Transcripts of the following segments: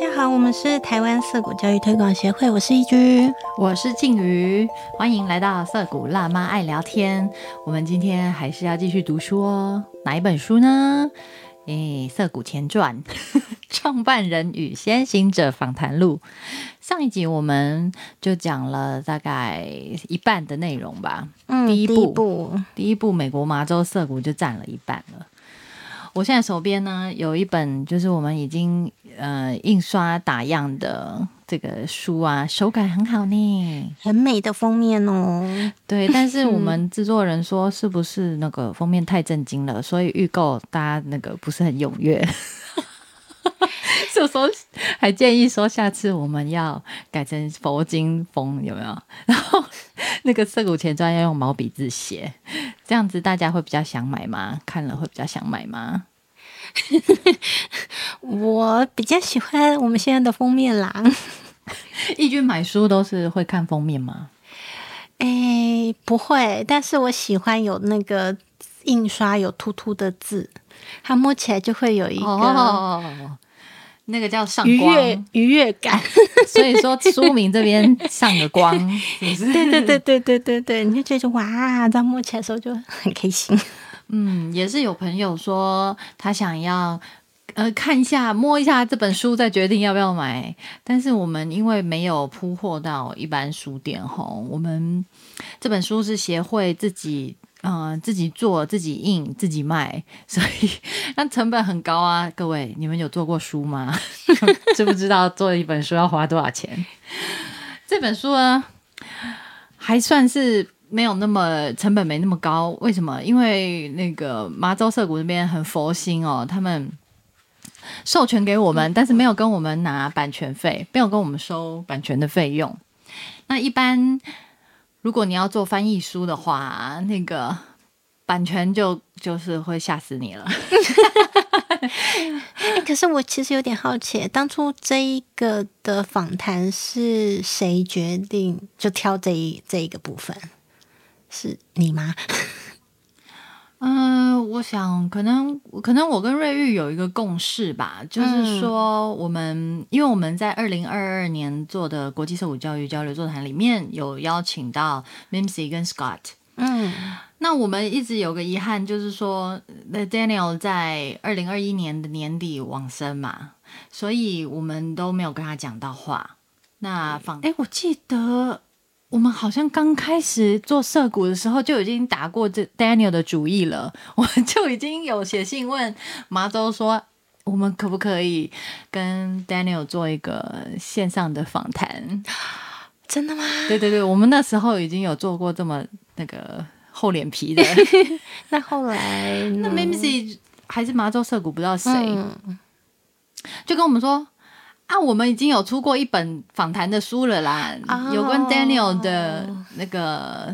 家好，我们是台湾色谷教育推广协会，我是一居，我是静瑜，欢迎来到色谷辣妈爱聊天。我们今天还是要继续读书哦，哪一本书呢？诶，《色谷前传》创办人与先行者访谈录。上一集我们就讲了大概一半的内容吧。嗯，第一部部，第一部美国麻州涩谷就占了一半了。我现在手边呢有一本，就是我们已经呃印刷打样的这个书啊，手感很好呢。很美的封面哦。对，但是我们 制作人说是不是那个封面太震惊了，所以预购大家那个不是很踊跃。这时候还建议说，下次我们要改成佛经风，有没有？然后那个涩谷前传要用毛笔字写，这样子大家会比较想买吗？看了会比较想买吗？我比较喜欢我们现在的封面啦。义军买书都是会看封面吗？哎，不会，但是我喜欢有那个印刷有凸凸的字，它摸起来就会有一个哦，那个叫上愉光，悦愉悦感。所以说书名这边上个光？对对对对对对对，你就觉得哇，这样摸起来的时候就很开心。嗯，也是有朋友说他想要呃看一下、摸一下这本书，再决定要不要买。但是我们因为没有铺货到一般书店吼，我们这本书是协会自己。呃，自己做、自己印、自己卖，所以那成本很高啊！各位，你们有做过书吗？知不知道做一本书要花多少钱？这本书呢，还算是没有那么成本没那么高。为什么？因为那个麻州涩谷那边很佛心哦，他们授权给我们，但是没有跟我们拿版权费，没有跟我们收版权的费用。那一般如果你要做翻译书的话，那个版权就就是会吓死你了。哎，可是我其实有点好奇，当初这一个的访谈是谁决定就挑这一这一个部分？是你吗？嗯、我想可能可能我跟瑞玉有一个共识吧，就是说我们、因为我们在二零二二年做的国际社舞教育交流座谈里面有邀请到 Mimsy 跟 Scott。嗯那我们一直有个遗憾，就是说，那 Daniel 在二零二一年的年底往生嘛，所以我们都没有跟他讲到话。那放，哎，我记得我们好像刚开始做社谷的时候就已经打过这 Daniel 的主意了，我就已经有写信问麻州说，我们可不可以跟 Daniel 做一个线上的访谈？真的吗？对对对，我们那时候已经有做过这么那个厚脸皮的。那后来那呢 Mimsy 还是麻州社谷不知道谁，嗯就跟我们说啊，我们已经有出过一本访谈的书了啦，哦有关 Daniel 的那个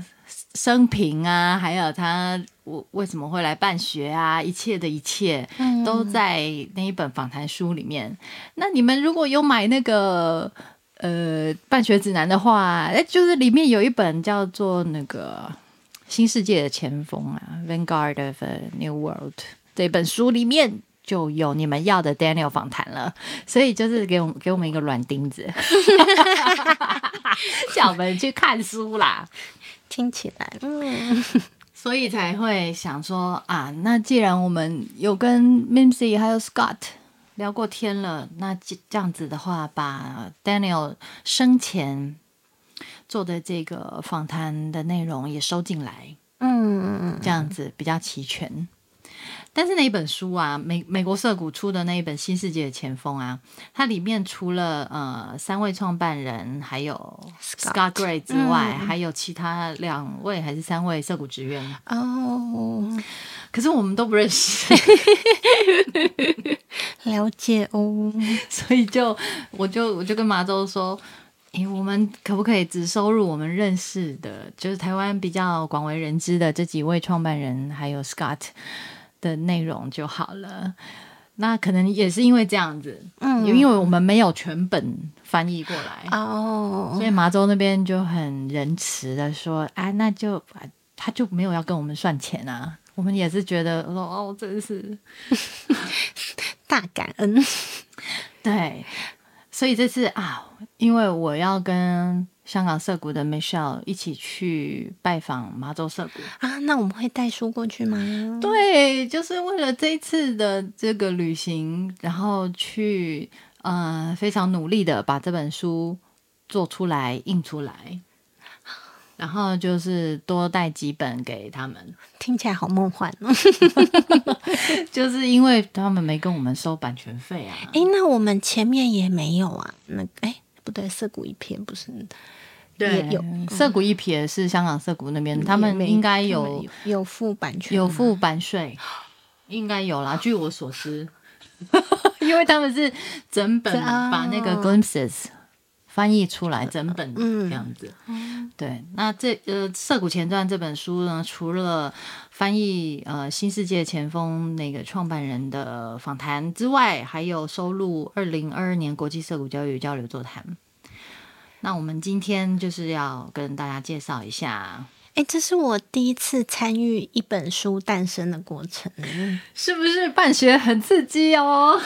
生平啊，还有他为为什么会来办学啊，一切的一切嗯都在那一本访谈书里面。那你们如果有买那个。呃，办学指南的话，哎，就是里面有一本叫做那个《新世界的前锋》啊，《Vanguard of a New World》这本书里面就有你们要的 Daniel 访谈了，所以就是给我们给我们一个软钉子，叫我们去看书啦，听起来，嗯，所以才会想说啊，那既然我们有跟 Mimsy 还有 Scott 聊过天了，那这这样子的话，把 Daniel 生前做的这个访谈的内容也收进来，嗯，这样子比较齐全。但是那一本书啊，美美国社谷出的那一本《新世界的前锋》啊，它里面除了呃三位创办人还有 Scott Gray 之外，还有其他两位还是三位社谷职员，哦，可是我们都不认识，了解哦，所以就我就我就跟麻州说。诶，我们可不可以只收入我们认识的，就是台湾比较广为人知的这几位创办人，还有 Scott 的内容就好了？那可能也是因为这样子，嗯因为我们没有全本翻译过来，哦所，以麻州那边就很仁慈的说，啊，那就他就没有要跟我们算钱啊。我们也是觉得说，哦，真是 大感恩，对。所以这次啊，因为我要跟香港涩谷的 Michelle 一起去拜访麻州涩谷啊，那我们会带书过去吗？对，就是为了这一次的这个旅行，然后去呃非常努力的把这本书做出来、印出来，然后就是多带几本给他们。听起来好梦幻哦！就是因为他们没跟我们收版权费啊。哎，那我们前面也没有啊？那哎，不对，涩谷一片不是。对，有涩谷一撇是香港涩谷那边，他们应该有有付版权，有付版税，应该有啦。据我所知，因为他们是整本把那个 glimpses 翻译出来，整本这样子。对，那这呃《涩谷前传》这本书呢，除了翻译呃《新世界前锋》那个创办人的访谈之外，还有收录二零二二年国际涩谷教育交流座谈。那我们今天就是要跟大家介绍一下，哎，这是我第一次参与一本书诞生的过程，是不是办学很刺激哦？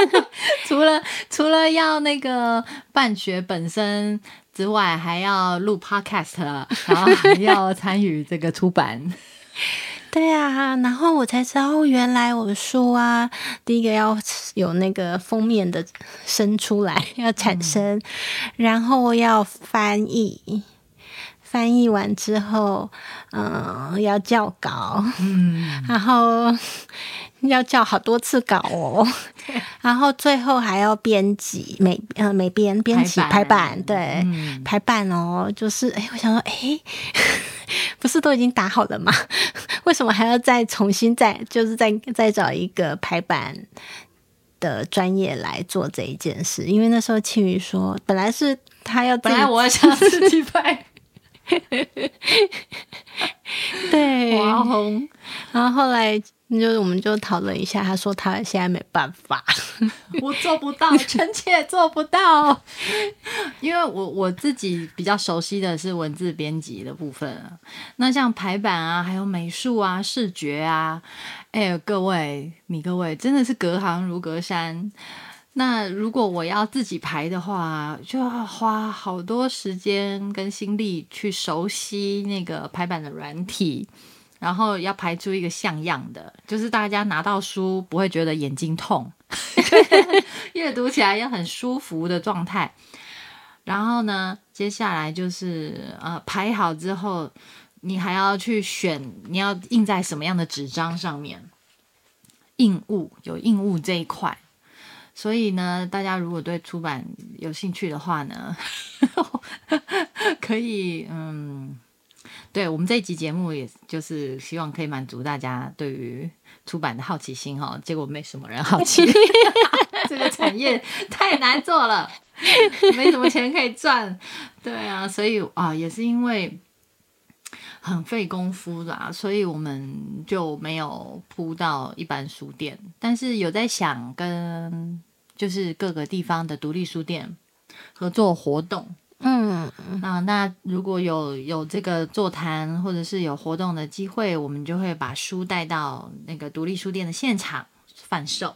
除了除了要那个办学本身之外，还要录 podcast，然后还要参与这个出版。对啊，然后我才知道，原来我的书啊，第一个要有那个封面的生出来，要产生，然后要翻译，翻译完之后，嗯，要校稿，嗯，然后要校好多次稿哦，然后最后还要编辑，每呃每编编辑排版，对，排版哦，就是哎，我想说，哎。不是都已经打好了吗？为什么还要再重新再就是再再找一个排版的专业来做这一件事？因为那时候庆宇说，本来是他要，本来我想自己拍，对，华红，然后后来。就是我们就讨论一下，他说他现在没办法，我做不到，臣妾做不到，因为我我自己比较熟悉的是文字编辑的部分那像排版啊，还有美术啊、视觉啊，哎，各位你各位真的是隔行如隔山。那如果我要自己排的话，就要花好多时间跟心力去熟悉那个排版的软体。然后要排出一个像样的，就是大家拿到书不会觉得眼睛痛，阅读起来也很舒服的状态。然后呢，接下来就是呃排好之后，你还要去选你要印在什么样的纸张上面，印物有印物这一块。所以呢，大家如果对出版有兴趣的话呢，可以嗯。对我们这一集节目，也就是希望可以满足大家对于出版的好奇心哈。结果没什么人好奇，这个产业太难做了，没什么钱可以赚。对啊，所以啊，也是因为很费功夫的，所以我们就没有铺到一般书店。但是有在想跟就是各个地方的独立书店合作活动。嗯，那那如果有有这个座谈或者是有活动的机会，我们就会把书带到那个独立书店的现场贩售，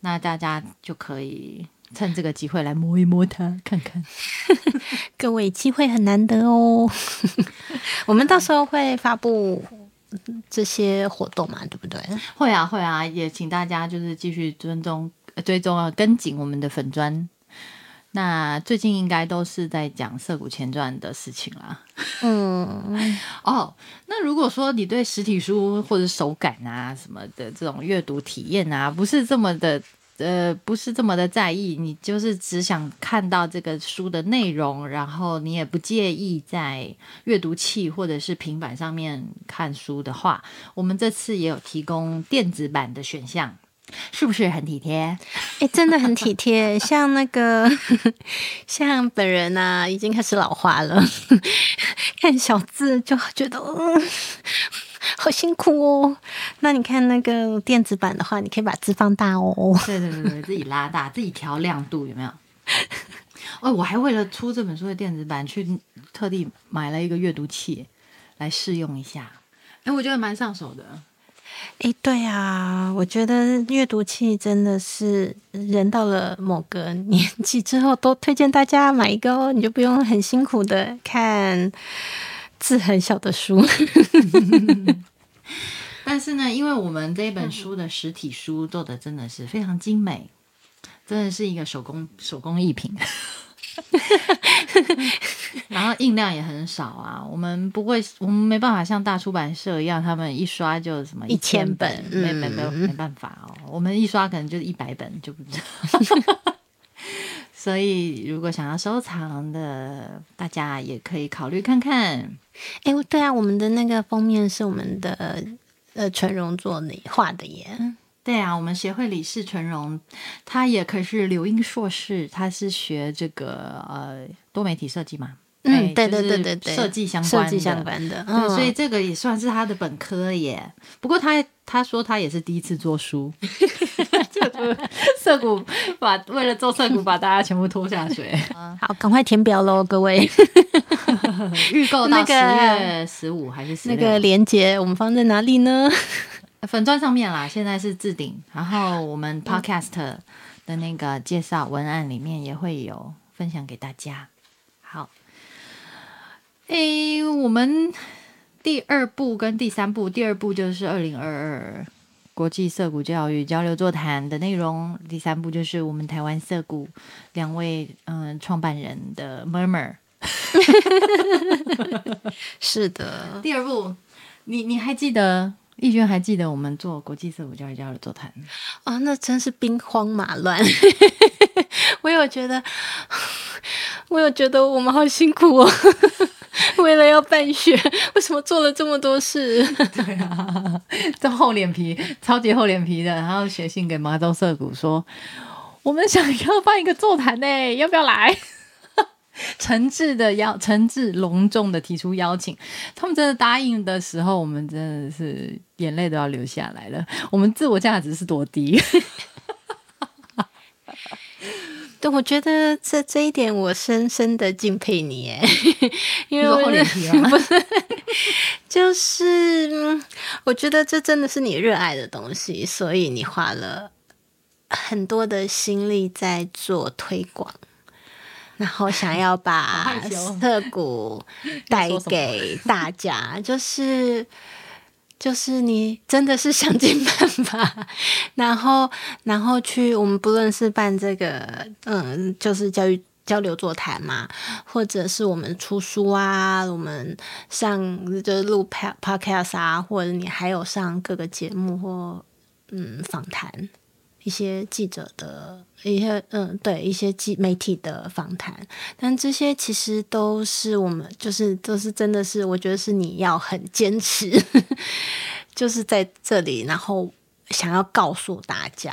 那大家就可以趁这个机会来摸一摸它，看看。各位机会很难得哦，我们到时候会发布这些活动嘛，对不对？会啊，会啊，也请大家就是继续尊重、追踪、啊，跟紧我们的粉砖。那最近应该都是在讲《涩谷前传》的事情啦。嗯，哦，那如果说你对实体书或者手感啊什么的这种阅读体验啊，不是这么的呃，不是这么的在意，你就是只想看到这个书的内容，然后你也不介意在阅读器或者是平板上面看书的话，我们这次也有提供电子版的选项。是不是很体贴？哎，真的很体贴。像那个，像本人啊，已经开始老化了，看小字就觉得嗯，好辛苦哦。那你看那个电子版的话，你可以把字放大哦。对对对对，自己拉大，自己调亮度，有没有？哦，我还为了出这本书的电子版，去特地买了一个阅读器来试用一下。哎，我觉得蛮上手的。哎，对啊，我觉得阅读器真的是人到了某个年纪之后，都推荐大家买一个哦，你就不用很辛苦的看字很小的书。但是呢，因为我们这一本书的实体书做的真的是非常精美，真的是一个手工手工艺品。然后印量也很少啊，我们不会，我们没办法像大出版社一样，他们一刷就什么一千本，本没没没有没办法哦，我们一刷可能就是一百本就不知道。所以如果想要收藏的，大家也可以考虑看看。哎，对啊，我们的那个封面是我们的呃纯荣做的画的耶。对啊，我们协会理事纯荣，他也可是留英硕士，他是学这个呃多媒体设计嘛。嗯，对对对对对，设计相关设计相关的，对，所以这个也算是他的本科耶。不过他他说他也是第一次做书，涩谷把为了做涩谷把大家全部拖下水。好，赶快填表喽，各位。预购到十月十五还是那个链接，我们放在哪里呢？粉钻上面啦，现在是置顶，然后我们 Podcast 的那个介绍文案里面也会有分享给大家。好。诶，我们第二部跟第三部，第二部就是二零二二国际色谷教育交流座谈的内容，第三部就是我们台湾色谷两位嗯创办人的 murmur。是的，第二部，你你还记得？易娟还记得我们做国际色谷教育交流座谈啊？那真是兵荒马乱。我有觉得，我有觉得我们好辛苦哦。为了要办学，为什么做了这么多事？对啊，这厚脸皮，超级厚脸皮的，然后写信给麻州社谷说，我们想要办一个座谈呢，要不要来？诚挚的邀，诚挚隆重的提出邀请，他们真的答应的时候，我们真的是眼泪都要流下来了。我们自我价值是多低？对，我觉得这这一点我深深的敬佩你，耶，因为不是，就是我觉得这真的是你热爱的东西，所以你花了很多的心力在做推广，然后想要把特谷 带给大家，就是。就是你真的是想尽办法，然后然后去我们不论是办这个嗯，就是教育交流座谈嘛，或者是我们出书啊，我们上就是录 podcast 啊，或者你还有上各个节目或嗯访谈。一些记者的一些嗯，对一些记媒体的访谈，但这些其实都是我们就是都是真的是，我觉得是你要很坚持，就是在这里，然后想要告诉大家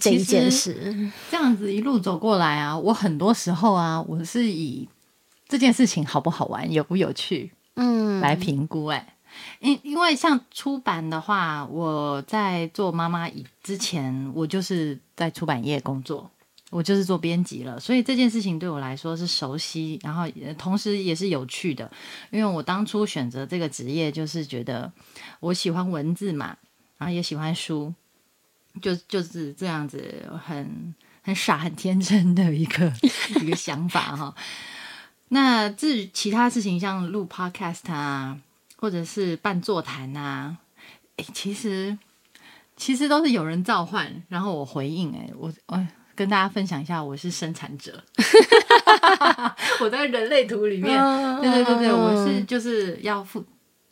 这一件事。这样子一路走过来啊，我很多时候啊，我是以这件事情好不好玩、有不有趣，嗯，来评估哎。因因为像出版的话，我在做妈妈以之前，我就是在出版业工作，我就是做编辑了，所以这件事情对我来说是熟悉，然后同时也是有趣的。因为我当初选择这个职业，就是觉得我喜欢文字嘛，然后也喜欢书，就就是这样子，很很傻、很天真的一个一个想法哈。那至于其他事情，像录 Podcast 啊。或者是办座谈啊，哎，其实其实都是有人召唤，然后我回应，哎，我我跟大家分享一下，我是生产者，我在人类图里面，对对对对，我是就是要负，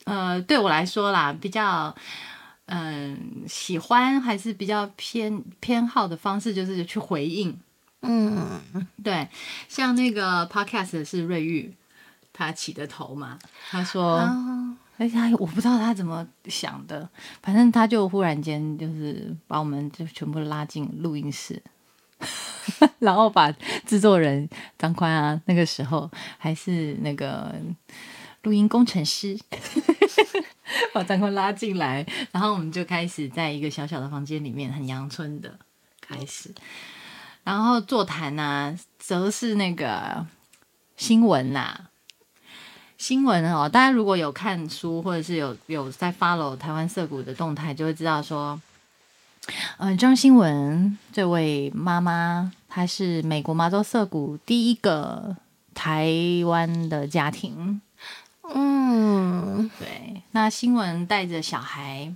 呃，对我来说啦，比较嗯喜欢还是比较偏偏好的方式，就是去回应，嗯，对，像那个 podcast 是瑞玉。他起的头嘛，他说：“哎呀，我不知道他怎么想的，反正他就忽然间就是把我们就全部拉进录音室，然后把制作人张宽啊，那个时候还是那个录音工程师，把张宽拉进来，然后我们就开始在一个小小的房间里面，很阳春的开始，然后座谈呢，则是那个新闻呐。”新闻哦，大家如果有看书或者是有有在 follow 台湾色谷的动态，就会知道说，嗯、张新闻这位妈妈，她是美国麻州色谷第一个台湾的家庭。嗯，对，那新闻带着小孩，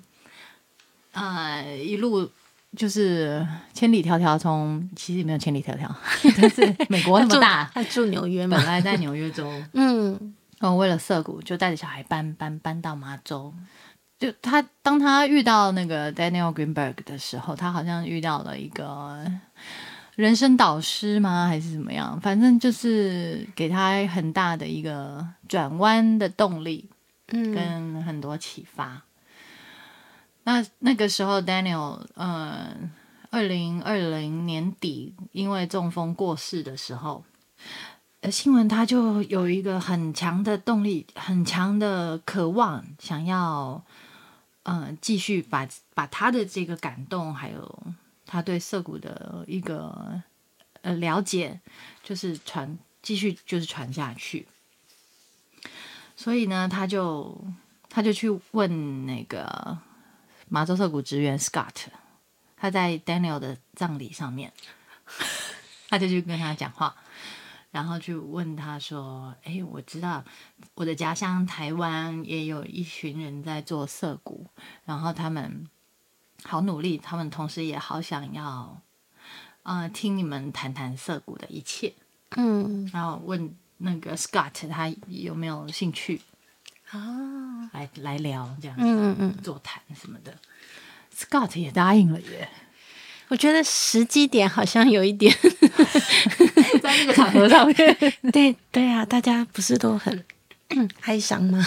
呃，一路就是千里迢迢从，其实也没有千里迢迢，但是美国那么大，他住纽约嘛。本，来在纽约州，嗯哦，为了涩谷，就带着小孩搬搬搬到麻州。就他当他遇到那个 Daniel Greenberg 的时候，他好像遇到了一个人生导师吗？还是怎么样？反正就是给他很大的一个转弯的动力。嗯跟很多启发。那那个时候，Daniel，呃，二零二零年底因为中风过世的时候，呃，呃新闻他就有一个很强的动力，很强的渴望，想要，呃，继续把把他的这个感动，还有他对涩谷的一个呃了解，就是传继续就是传下去。所以呢，他就他就去问那个麻州涩谷职员 Scott，他在 Daniel 的葬礼上面，他就去跟他讲话，然后去问他说：“哎，我知道我的家乡台湾也有一群人在做涩谷，然后他们好努力，他们同时也好想要，呃，听你们谈谈涩谷的一切。”嗯。然后问那个 Scott 他有没有兴趣啊，来来聊这样子、嗯嗯，座谈什么的，Scott 也答应了耶，我觉得时机点好像有一点，在那个场合上面。对对啊，大家不是都很 哀伤吗？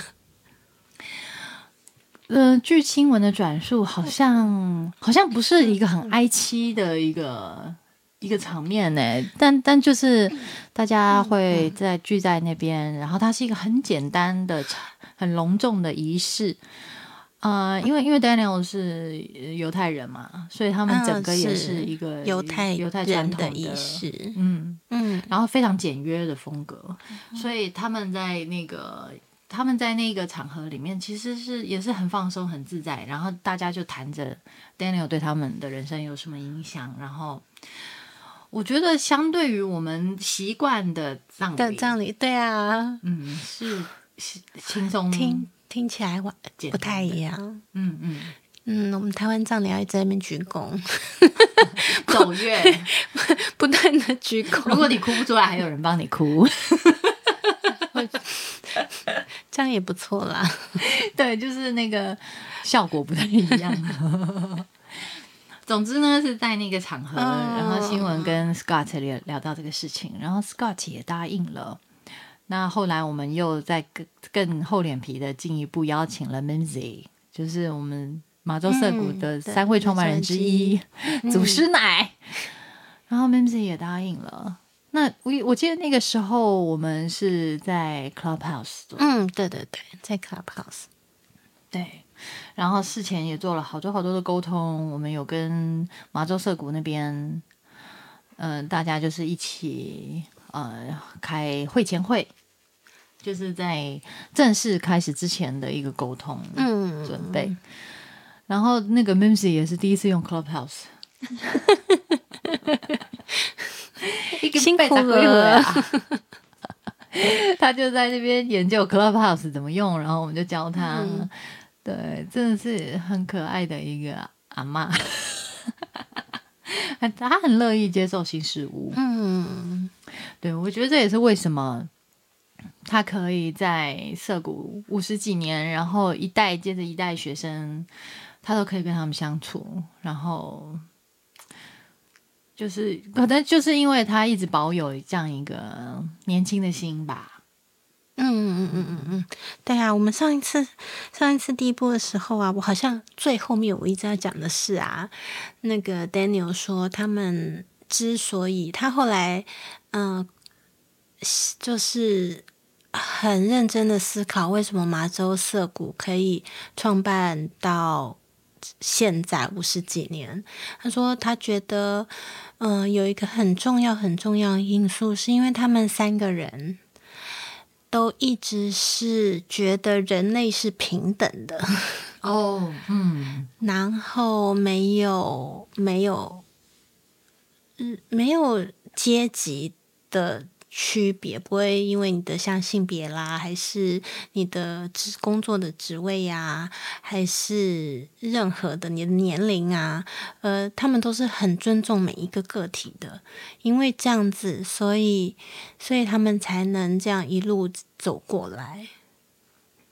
呃，据新闻的转述，好像好像不是一个很哀戚的一个一个场面呢，但但就是大家会在聚在那边，然后它是一个很简单的、很隆重的仪式。呃，因为因为 Daniel 是呃犹太人嘛，所以他们整个也嗯是一个犹太犹太传统的仪式，嗯，嗯然后非常简约的风格，所以他们在那个他们在那个场合里面，其实是也是很放松、很自在，然后大家就谈着 Daniel 对他们的人生有什么影响，然后我觉得相对于我们习惯的葬礼，的葬礼，对啊，嗯，是是轻松听听起来我不太一样。嗯嗯，嗯，我们台湾葬礼要一直在那边鞠躬，走月。不断的鞠躬如，果你哭不出来，还有人帮你哭。这样也不错啦。对，就是那个效果不太一样。总之呢，是在那个场合，嗯然后新闻跟 Scott 聊聊到这个事情，然后 Scott 也答应了。那后来我们又在更更厚脸皮的进一步邀请了 Minzy，就是我们马州涩谷的三位创办人之一，嗯祖师奶。然后 Minzy 也答应了。那我我记得那个时候我们是在 Clubhouse 做嗯，对对对，在 Clubhouse。对，然后事前也做了好多好多的沟通，我们有跟麻州涩谷那边，嗯、大家就是一起呃开会前会，就是在正式开始之前的一个沟通嗯，准备。然后那个 Mimsy 也是第一次用 Clubhouse，一个辛苦了。他就在那边研究 Clubhouse 怎么用，然后我们就教他。嗯。对，真的是很可爱的一个阿妈，他很乐意接受新事物。嗯对，我觉得这也是为什么他可以在涩谷五十几年，然后一代接着一代学生，他都可以跟他们相处，然后就是可能就是因为他一直保有这样一个年轻的心吧。嗯嗯嗯嗯嗯嗯，对啊，我们上一次上一次第一波的时候啊，我好像最后面我一直要讲的是啊，那个 Daniel 说他们之所以他后来嗯、呃就是很认真的思考为什么麻州涩谷可以创办到现在五十几年。他说他觉得嗯、有一个很重要很重要的因素，是因为他们三个人。都一直是觉得人类是平等的，哦，嗯，然后没有没有，嗯，没有阶级的区别，不会因为你的像性别啦，还是你的职工作的职位呀、还是任何的你的年龄啊，呃，他们都是很尊重每一个个体的，因为这样子，所以所以他们才能这样一路走过来。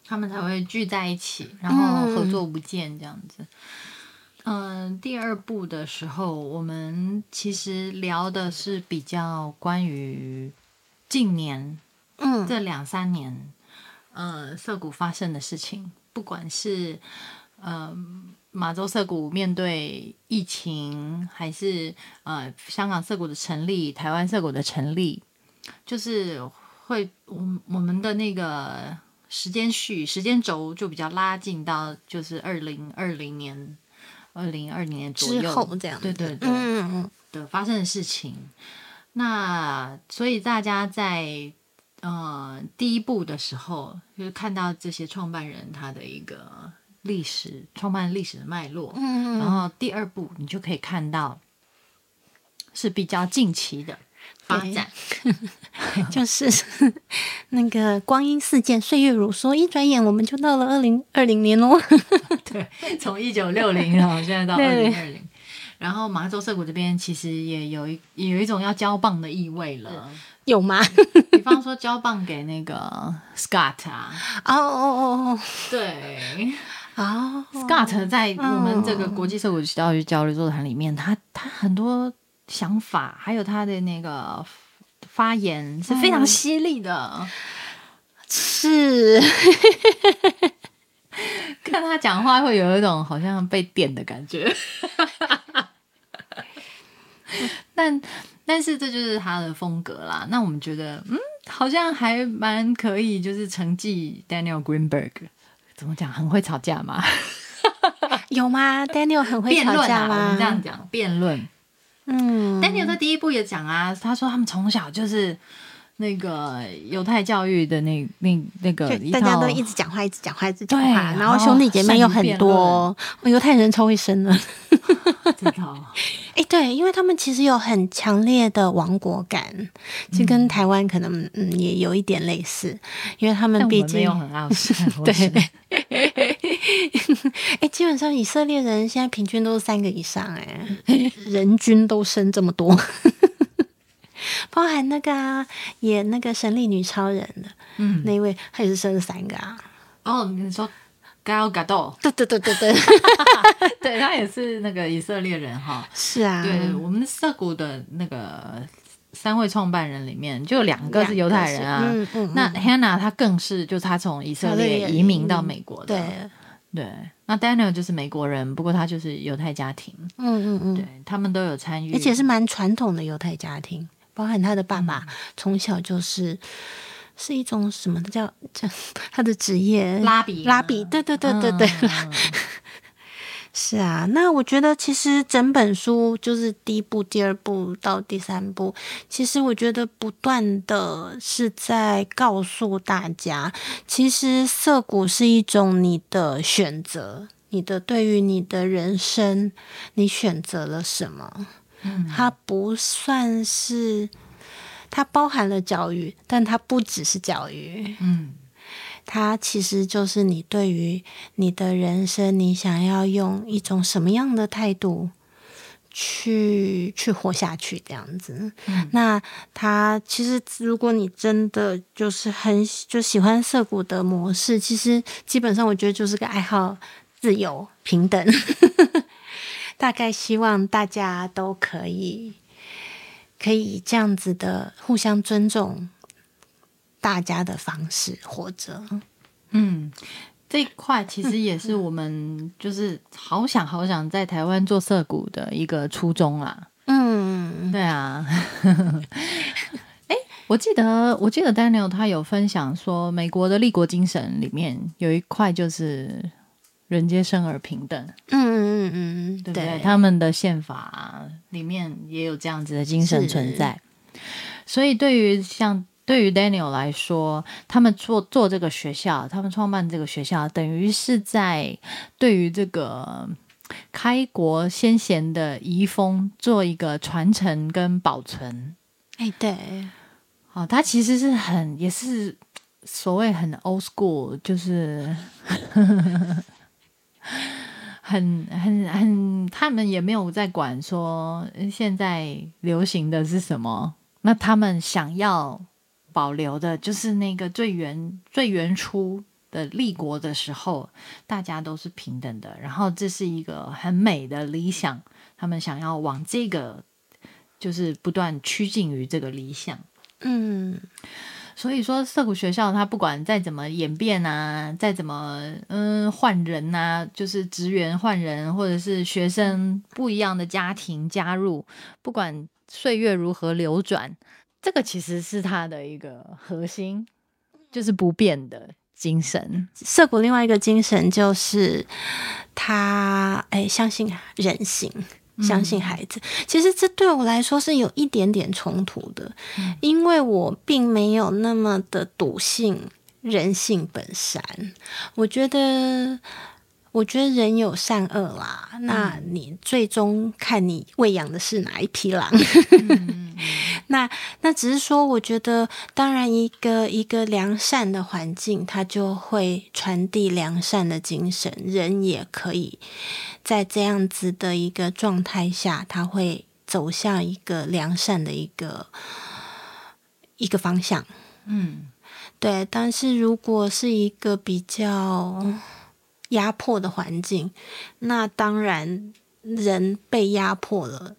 他们才会聚在一起，然后合作无间这样子。嗯、第二部的时候，我们其实聊的是比较关于近年嗯。这两三年，呃，涩谷发生的事情，不管是呃马州涩谷面对疫情，还是呃香港涩谷的成立、台湾涩谷的成立，就是会我我们的那个时间序、时间轴就比较拉近到就是二零二零年、二零二零年左右后这样，对对对，嗯嗯的发生的事情。那所以大家在呃第一步的时候，就是看到这些创办人他的一个历史创办历史的脉络，嗯。然后第二步你就可以看到是比较近期的发展。嗯，就是 那个光阴似箭，岁月如梭，一转眼我们就到了二零二零年喽。对，从一九六零然后现在到二对零二零。然后麻州涩谷这边其实也有一有一种要交棒的意味了，有吗？比方说交棒给那个 Scott 啊，哦哦对，哦哦，Scott 在我们这个国际社会教育交流座谈里面，他他很多想法，还有他的那个发言是非常犀利的。是，看他讲话会有一种好像被电的感觉，但但是这就是他的风格啦。那我们觉得，嗯，好像还蛮可以，就是承继 Daniel Greenberg。怎么讲？很会吵架吗？有吗？Daniel 很会吵架辩论啊，我吗？们这样讲，辩论。嗯。Daniel 在第一部也讲啊，他说他们从小就是那个犹太教育的那那那个大家都一直讲话，一直讲话，一直讲话，然后兄弟姐妹又很多，哦犹太人超会生的。哎，对，因为他们其实有很强烈的亡国感，其实跟台湾可能嗯也有一点类似，因为他们毕竟没有很傲视，对，哎，基本上以色列人现在平均都是三个以上，哎，人均都生这么多，包含那个、啊、演那个神力女超人的嗯，那一位，他也是生了三个啊。哦，你说 Gal Gadot，对对对对对，对 他也是那个以色列人哈。是啊，对我们涩谷的那个三位创办人里面，就有两个是犹太人啊。嗯嗯，那 Hannah 她更是，就是她从以色列移民到美国的。对，对，那 Daniel 就是美国人，不过他就是犹太家庭，嗯嗯嗯，对他们都有参与，而且是蛮传统的犹太家庭，包含他的爸爸从小就是是一种什么叫叫 他的职业拉比拉比，对对对对对，嗯是啊。那我觉得其实整本书就是第一部、第二部到第三部，其实我觉得不断的是在告诉大家，其实涩谷是一种你的选择。你的对于你的人生，你选择了什么？嗯它不算是，它包含了教育，但它不只是教育，嗯它其实就是你对于你的人生，你想要用一种什么样的态度去去活下去，这样子。嗯那它其实，如果你真的就是很就喜欢涩谷的模式，其实基本上我觉得就是个爱好自由平等。大概希望大家都可以可以这样子的互相尊重大家的方式活着。嗯，这一块其实也是我们就是好想好想在台湾做涩谷的一个初衷啦。嗯，对啊，哎，我记得我记得 Daniel 他有分享说，美国的立国精神里面有一块就是人皆生而平等，嗯嗯嗯，对不对？他们的宪法里面也有这样子的精神存在。所以对于像对于 Daniel 来说，他们做做这个学校，他们创办这个学校，等于是在对于这个开国先贤的遗风做一个传承跟保存。哎，对，哦，他其实是很也是所谓很 old school，就是 很很很，他们也没有在管说现在流行的是什么，那他们想要。保留的就是那个最原最原初的立国的时候，大家都是平等的。然后这是一个很美的理想，他们想要往这个，就是不断趋近于这个理想。嗯，所以说涩谷学校，它不管再怎么演变啊，再怎么嗯换人啊，就是职员换人，或者是学生不一样的家庭加入，不管岁月如何流转。这个其实是他的一个核心，就是不变的精神。涩谷另外一个精神就是他哎，相信人性，相信孩子。其实这对我来说是有一点点冲突的，因为我并没有那么的笃信人性本善。我觉得。我觉得人有善恶啦，那你最终看你喂养的是哪一匹狼。那那只是说，我觉得当然一个一个良善的环境，它就会传递良善的精神，人也可以在这样子的一个状态下，他会走向一个良善的一个一个方向。嗯，对。但是如果是一个比较。压迫的环境，那当然人被压迫了，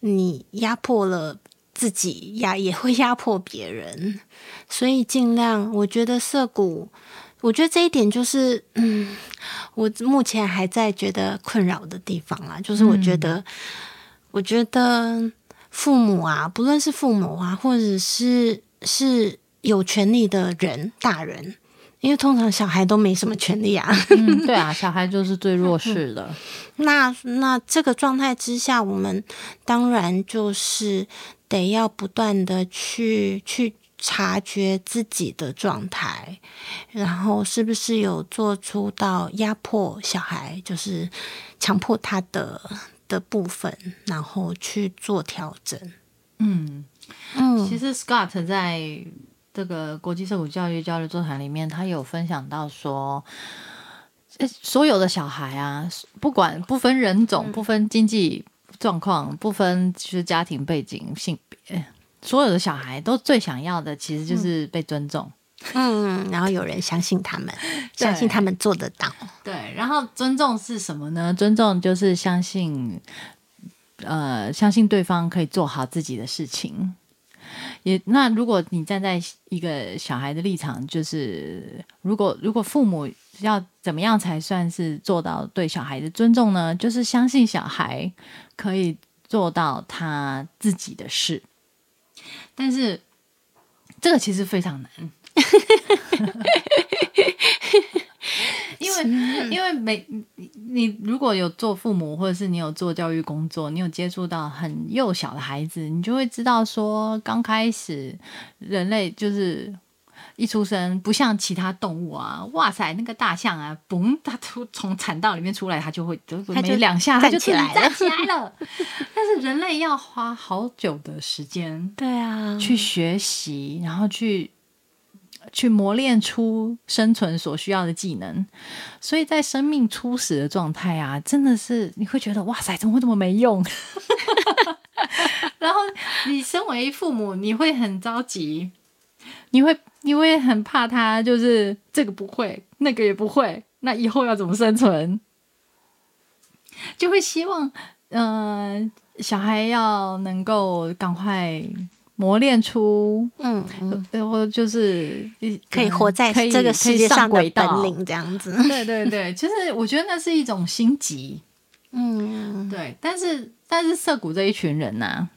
你压迫了自己，压 也会压迫别人，所以尽量，我觉得涩谷，我觉得这一点就是，嗯，我目前还在觉得困扰的地方啦，就是我觉得，我觉得父母啊，不论是父母啊，或者是是有权利的人，大人。因为通常小孩都没什么权利啊，对啊，小孩就是最弱势的。那那这个状态之下，我们当然就是得要不断的去去察觉自己的状态，然后是不是有做出到压迫小孩，就是强迫他的的部分，然后去做调整。嗯嗯，其实 Scott 在。这个国际社谷教育交流座谈里面，他有分享到说，所有的小孩啊，不管不分人种、不分经济状况、不分就是家庭背景、性别，所有的小孩都最想要的，其实就是被尊重。嗯，然后有人相信他们，相信他们做得到。对，然后尊重是什么呢？尊重就是相信，呃，相信对方可以做好自己的事情。也那如果你站在一个小孩的立场，就是如果如果父母要怎么样才算是做到对小孩的尊重呢？就是相信小孩可以做到他自己的事，但是这个其实非常难。因为，因为每你如果有做父母，或者是你有做教育工作，你有接触到很幼小的孩子，你就会知道说，刚开始人类就是一出生，不像其他动物啊，哇塞，那个大象啊，嘣，它出 从产道里面出来，它就会它就没两下，它就起来站起来了。但是人类要花好久的时间，对啊，去学习，然后去。去磨练出生存所需要的技能，所以在生命初始的状态啊，真的是你会觉得哇塞，怎么会这么没用？然后你身为父母，你会很着急，你会你会很怕他就是这个不会，那个也不会，那以后要怎么生存？就会希望嗯，小孩要能够赶快。磨练出，嗯，然后就是可以活在这个世界上的本领，这样子。对 对 对，其实我觉得那是一种心急，嗯，对。但是但是涩谷这一群人呐，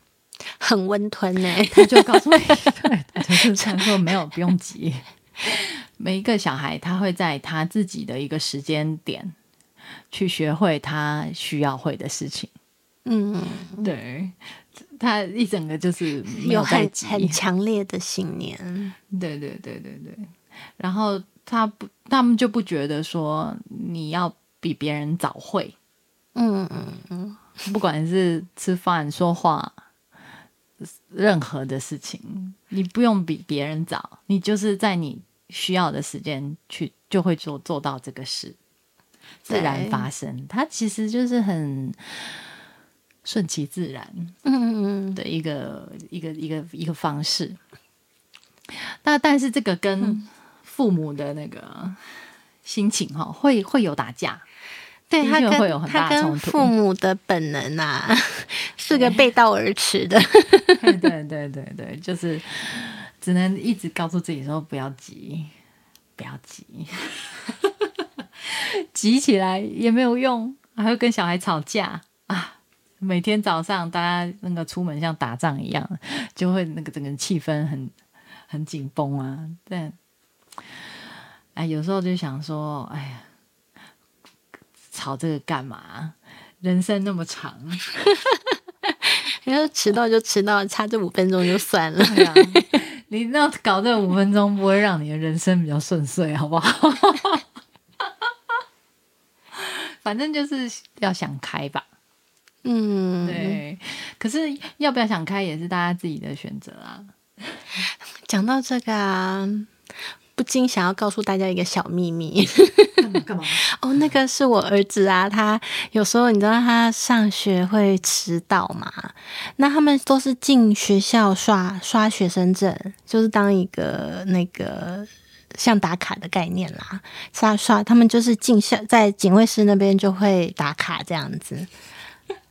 很温吞呢，他就告诉你，对，就是他说没有不用急，每一个小孩他会在他自己的一个时间点去学会他需要会的事情。嗯，对。他一整个就是没有很，很强烈的信念。对对对对对，然后他不，他们就不觉得说你要比别人早会，嗯嗯嗯，不管是吃饭、说话，任何的事情，你不用比别人早，你就是在你需要的时间去，就会做做到这个事，自然发生。它其实就是很顺其自然。嗯嗯的一个一个一个一个方式。那但是这个跟父母的那个心情哈、会会有打架，对他会有跟他跟很大的冲突父母的本能啊，是个背道而驰的。对对对对对，就是只能一直告诉自己说不要急，不要急，急起来也没有用，还会跟小孩吵架啊。每天早上大家那个出门像打仗一样，就会那个整个气氛很很紧绷啊。但哎，有时候就想说，哎呀，吵这个干嘛？人生那么长，你说迟到就迟到，差这五分钟就算了。对啊，你那搞这五分钟不会让你的人生比较顺遂，好不好？反正就是要想开吧，嗯，对。可是要不要想开也是大家自己的选择啊。讲到这个啊，不禁想要告诉大家一个小秘密干嘛干嘛？哦，那个是我儿子啊，他有时候你知道他上学会迟到嘛，那他们都是进学校刷刷学生证，就是当一个那个。像打卡的概念啦，刷刷，他们就是进校在警卫室那边就会打卡这样子。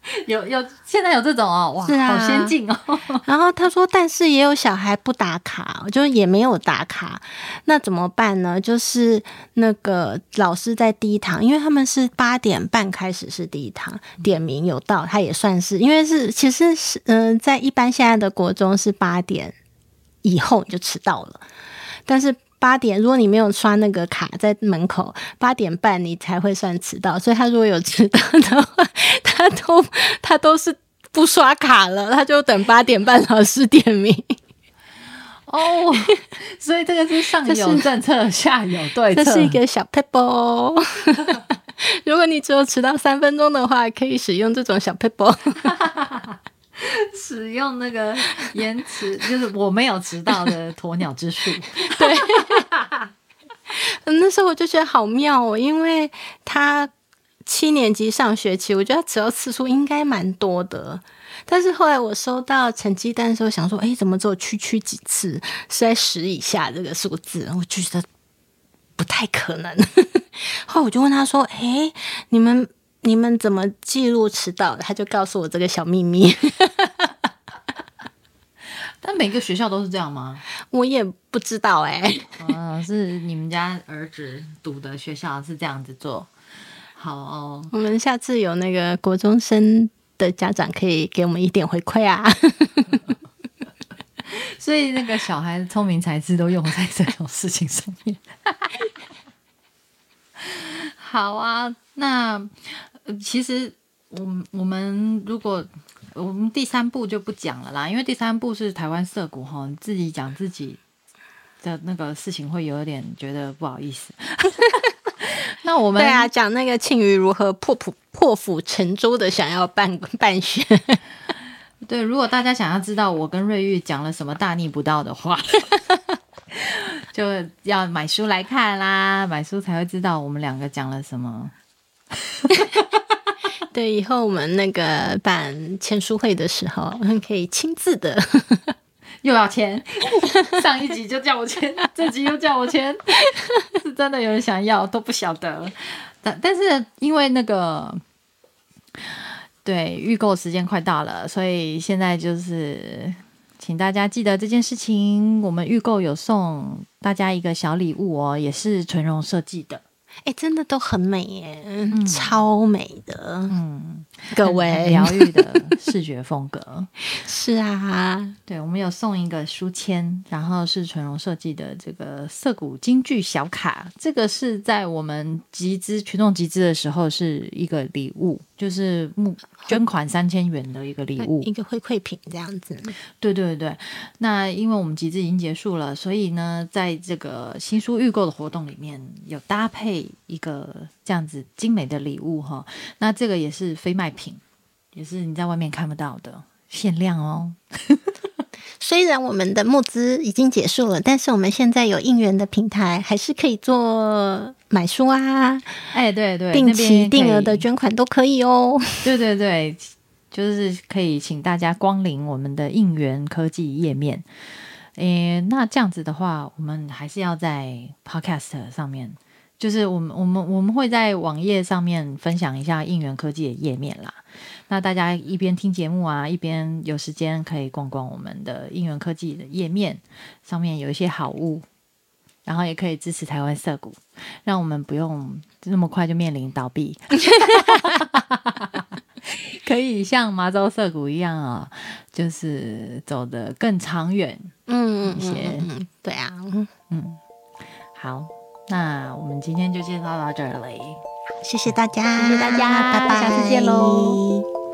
有有，现在有这种哦，哇，是啊好先进哦。然后他说，但是也有小孩不打卡，就是也没有打卡，那怎么办呢？就是那个老师在第一堂，因为他们是八点半开始是第一堂，点名有到，他也算是，因为是其实是嗯、在一般现在的国中是八点以后你就迟到了，但是。八点，如果你没有刷那个卡在门口，八点半你才会算迟到。所以他如果有迟到的话，他都他都是不刷卡了，他就等八点半老师点名。哦，所以这个是上有政策，下有对策。这是一个小 paper 哦。如果你只有迟到三分钟的话，可以使用这种小 paper。使用那个延迟，就是我没有迟到的鸵鸟之术。对 那时候我就觉得好妙哦，因为他七年级上学期，我觉得他迟到次数应该蛮多的。但是后来我收到成绩单的时候，想说，哎，怎么只有区区几次是在十以下这个数字？我就觉得不太可能。后来我就问他说，哎，你们你们怎么记录迟到的？他就告诉我这个小秘密。但每个学校都是这样吗？我也不知道哎、嗯，是你们家儿子读的学校是这样子做。好哦，我们下次有那个国中生的家长可以给我们一点回馈啊。所以那个小孩聪明才智都用在这种事情上面。好啊，那呃其实我们我们如果我们第三步就不讲了啦，因为第三步是台湾涉谷哈，你自己讲自己的那个事情会有点觉得不好意思。那我们对啊，讲那个庆余如何破釜破釜沉舟的想要办办学，对，如果大家想要知道我跟瑞玉讲了什么大逆不道的话，就要买书来看啦，买书才会知道我们两个讲了什么。对，以后我们那个办签书会的时候，可以亲自的。又要签，上一集就叫我签，这集又叫我签，是真的有人想要，都不晓得。但但是因为那个对预购时间快到了，所以现在就是请大家记得这件事情。我们预购有送大家一个小礼物哦，也是纯绒设计的。哎，真的都很美耶，超美的，嗯，各很位。疗愈的视觉风格。是啊，对，我们有送一个书签，然后是纯荣设计的这个涩谷京剧小卡，这个是在我们集资群众集资的时候是一个礼物，就是募捐款三千元的一个礼物，一个回馈品这样子。对对对，那因为我们集资已经结束了，所以呢，在这个新书预购的活动里面有搭配一个这样子精美的礼物哈。那这个也是非卖品，也是你在外面看不到的限量哦。虽然我们的募资已经结束了，但是我们现在有应援的平台，还是可以做买书啊，哎，对对，定期定额的捐款都可以哦。对对对，就是可以请大家光临我们的应援科技页面。诶，那这样子的话，我们还是要在 Podcast 上面，就是我们我们我们会在网页上面分享一下应援科技的页面啦。那大家一边听节目啊，一边有时间可以逛逛我们的应援科技的页面，上面有一些好物，然后也可以支持台湾色股，让我们不用那么快就面临倒闭，可以像麻州色谷一样啊，就是走得更长远，嗯，一些，对啊，嗯，好，那我们今天就介绍到这里。谢谢大家，谢谢大家，拜拜，下次见喽。